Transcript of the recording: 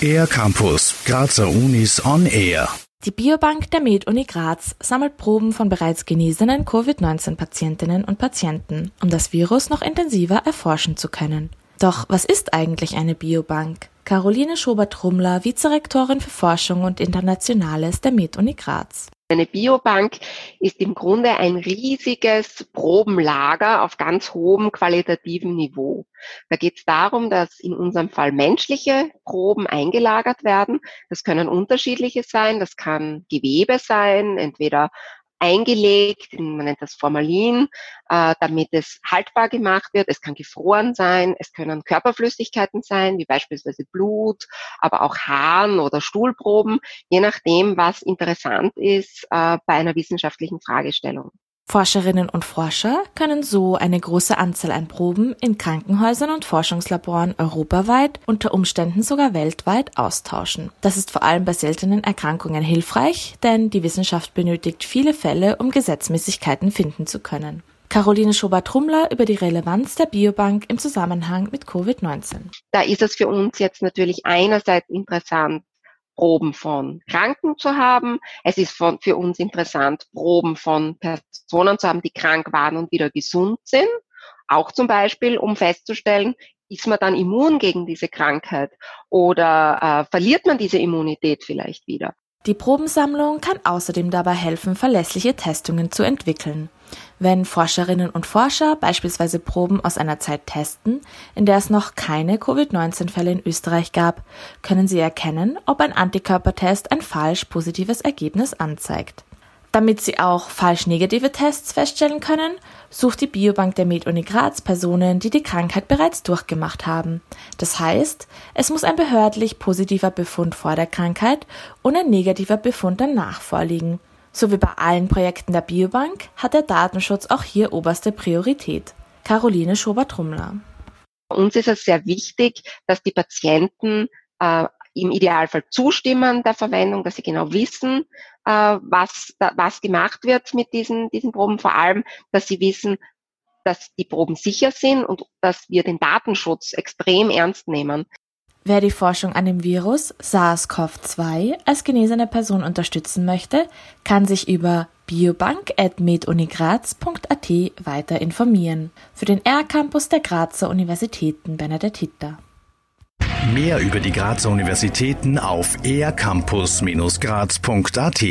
Air Campus, Grazer Unis on Air. Die Biobank der Med-Uni Graz sammelt Proben von bereits genesenen Covid-19-Patientinnen und Patienten, um das Virus noch intensiver erforschen zu können. Doch was ist eigentlich eine Biobank? Caroline Schobert-Rummler, Vizerektorin für Forschung und Internationales der Med-Uni Graz. Eine Biobank ist im Grunde ein riesiges Probenlager auf ganz hohem qualitativen Niveau. Da geht es darum, dass in unserem Fall menschliche Proben eingelagert werden. Das können unterschiedliche sein. Das kann Gewebe sein, entweder eingelegt, man nennt das Formalin, äh, damit es haltbar gemacht wird. Es kann gefroren sein, es können Körperflüssigkeiten sein, wie beispielsweise Blut, aber auch Haaren oder Stuhlproben, je nachdem, was interessant ist äh, bei einer wissenschaftlichen Fragestellung. Forscherinnen und Forscher können so eine große Anzahl an Proben in Krankenhäusern und Forschungslaboren europaweit, unter Umständen sogar weltweit austauschen. Das ist vor allem bei seltenen Erkrankungen hilfreich, denn die Wissenschaft benötigt viele Fälle, um Gesetzmäßigkeiten finden zu können. Caroline Schobert-Trummler über die Relevanz der Biobank im Zusammenhang mit Covid-19. Da ist es für uns jetzt natürlich einerseits interessant, Proben von Kranken zu haben. Es ist von, für uns interessant, Proben von Personen zu haben, die krank waren und wieder gesund sind. Auch zum Beispiel, um festzustellen, ist man dann immun gegen diese Krankheit oder äh, verliert man diese Immunität vielleicht wieder. Die Probensammlung kann außerdem dabei helfen, verlässliche Testungen zu entwickeln. Wenn Forscherinnen und Forscher beispielsweise Proben aus einer Zeit testen, in der es noch keine Covid-19-Fälle in Österreich gab, können sie erkennen, ob ein Antikörpertest ein falsch positives Ergebnis anzeigt. Damit sie auch falsch negative Tests feststellen können, sucht die Biobank der Med-Uni Graz Personen, die die Krankheit bereits durchgemacht haben. Das heißt, es muss ein behördlich positiver Befund vor der Krankheit und ein negativer Befund danach vorliegen. So wie bei allen Projekten der Biobank hat der Datenschutz auch hier oberste Priorität. Caroline Schober-Trummler. Uns ist es sehr wichtig, dass die Patienten äh, im Idealfall zustimmen der Verwendung, dass sie genau wissen, äh, was, da, was gemacht wird mit diesen, diesen Proben, vor allem, dass sie wissen, dass die Proben sicher sind und dass wir den Datenschutz extrem ernst nehmen. Wer die Forschung an dem Virus SARS-CoV-2 als genesene Person unterstützen möchte, kann sich über biobank.medunigraz.at weiter informieren. Für den R-Campus der Grazer Universitäten Bernadette Hitter. Mehr über die Grazer Universitäten auf ercampus-graz.at